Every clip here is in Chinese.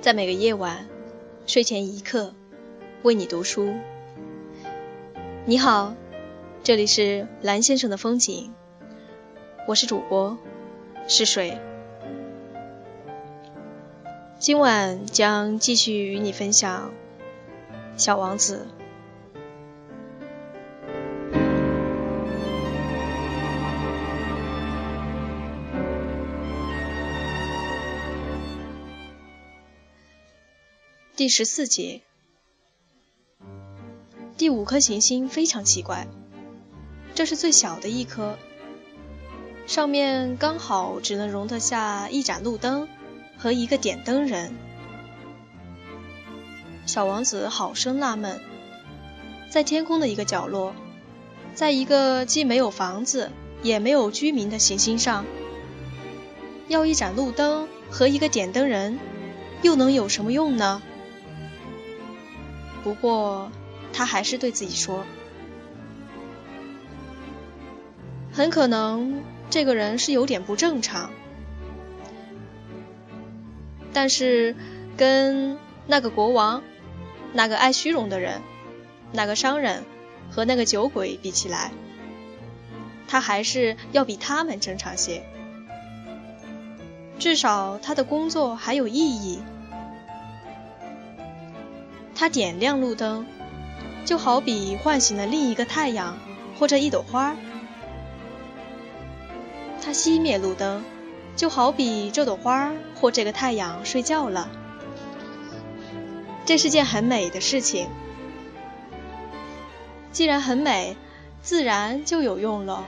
在每个夜晚睡前一刻为你读书。你好，这里是蓝先生的风景，我是主播是水。今晚将继续与你分享《小王子》第十四节。第五颗行星非常奇怪，这是最小的一颗，上面刚好只能容得下一盏路灯。和一个点灯人，小王子好生纳闷，在天空的一个角落，在一个既没有房子也没有居民的行星上，要一盏路灯和一个点灯人，又能有什么用呢？不过他还是对自己说，很可能这个人是有点不正常。但是，跟那个国王、那个爱虚荣的人、那个商人和那个酒鬼比起来，他还是要比他们正常些。至少他的工作还有意义。他点亮路灯，就好比唤醒了另一个太阳或者一朵花；他熄灭路灯。就好比这朵花或这个太阳睡觉了，这是件很美的事情。既然很美，自然就有用了。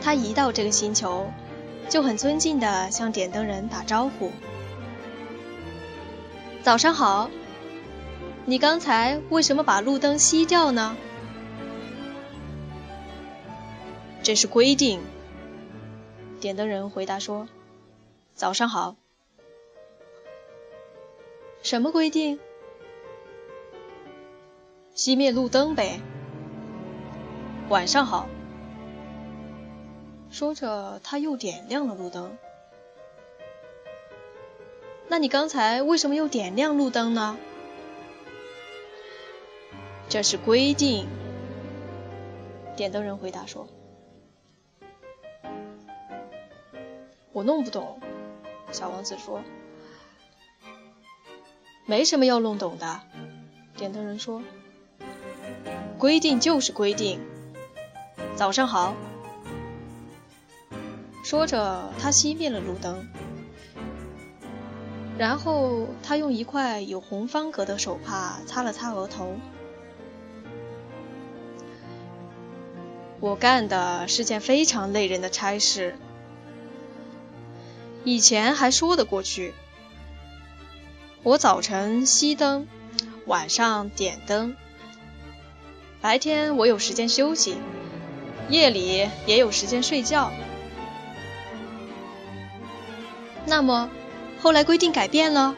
他一到这个星球，就很尊敬地向点灯人打招呼：“早上好，你刚才为什么把路灯熄掉呢？”这是规定。点灯人回答说：“早上好。”什么规定？熄灭路灯呗。晚上好。说着，他又点亮了路灯。那你刚才为什么又点亮路灯呢？这是规定。点灯人回答说。我弄不懂，小王子说：“没什么要弄懂的。”点灯人说：“规定就是规定。”早上好。说着，他熄灭了路灯，然后他用一块有红方格的手帕擦了擦额头。我干的是件非常累人的差事。以前还说得过去，我早晨熄灯，晚上点灯，白天我有时间休息，夜里也有时间睡觉。那么，后来规定改变了？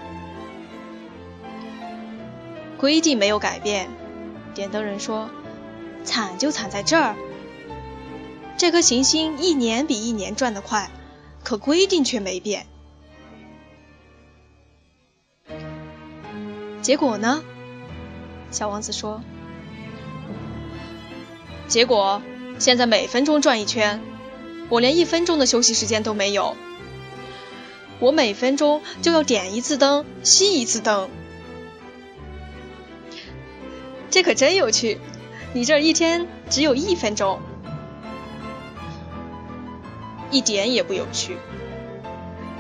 规定没有改变，点灯人说：“惨就惨在这儿，这颗行星一年比一年转得快。”可规定却没变，结果呢？小王子说：“结果现在每分钟转一圈，我连一分钟的休息时间都没有。我每分钟就要点一次灯，熄一次灯。这可真有趣！你这一天只有一分钟。”一点也不有趣。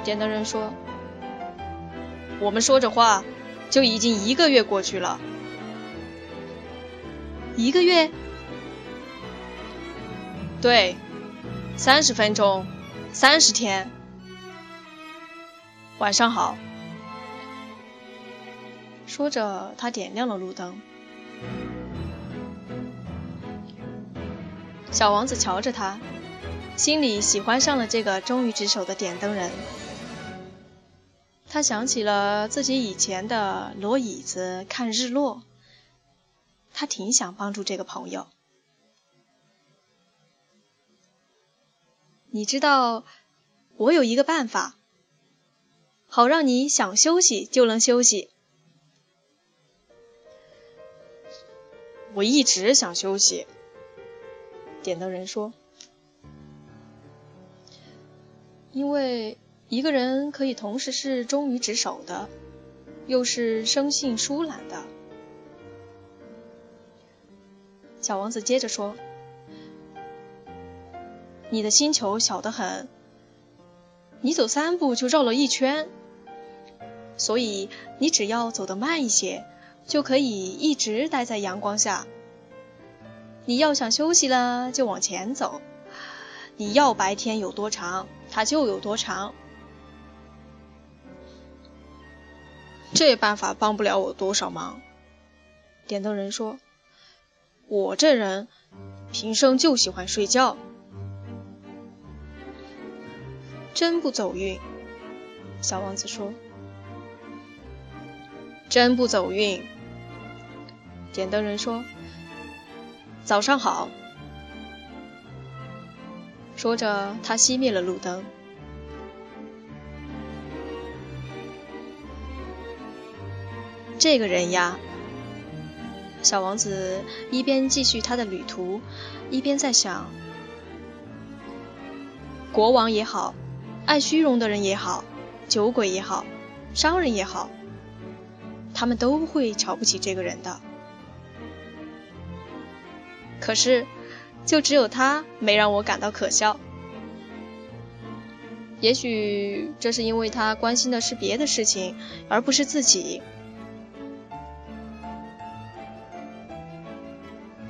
点灯人说：“我们说着话，就已经一个月过去了。一个月？对，三十分钟，三十天。晚上好。”说着，他点亮了路灯。小王子瞧着他。心里喜欢上了这个忠于职守的点灯人。他想起了自己以前的挪椅子看日落，他挺想帮助这个朋友。你知道我有一个办法，好让你想休息就能休息。我一直想休息。点灯人说：“因为一个人可以同时是忠于职守的，又是生性疏懒的。”小王子接着说：“你的星球小得很，你走三步就绕了一圈，所以你只要走得慢一些，就可以一直待在阳光下。”你要想休息了，就往前走。你要白天有多长，它就有多长。这办法帮不了我多少忙。点灯人说：“我这人平生就喜欢睡觉。”真不走运。小王子说：“真不走运。”点灯人说。早上好。说着，他熄灭了路灯。这个人呀，小王子一边继续他的旅途，一边在想：国王也好，爱虚荣的人也好，酒鬼也好，商人也好，他们都会瞧不起这个人的。可是，就只有他没让我感到可笑。也许这是因为他关心的是别的事情，而不是自己。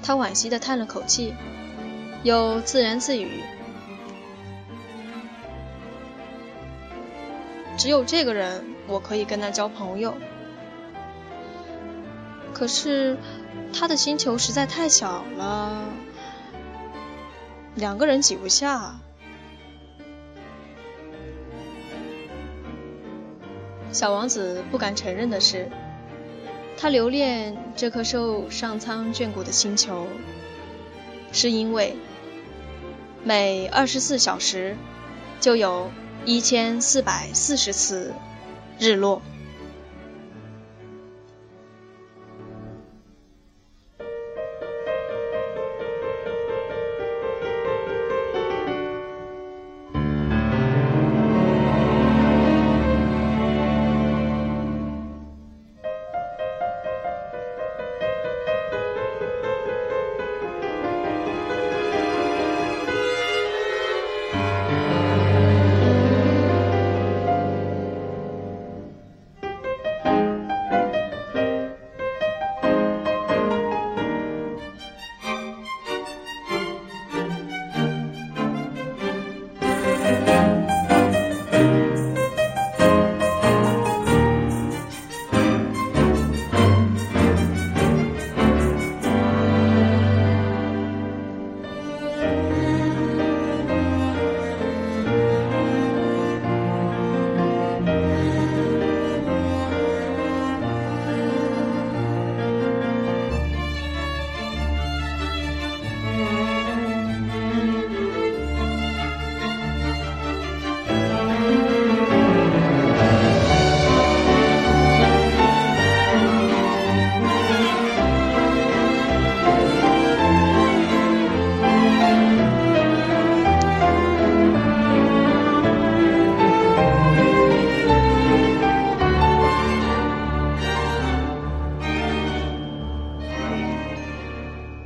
他惋惜的叹了口气，又自言自语：“只有这个人，我可以跟他交朋友。可是……”他的星球实在太小了，两个人挤不下。小王子不敢承认的是，他留恋这颗受上苍眷顾的星球，是因为每二十四小时就有一千四百四十次日落。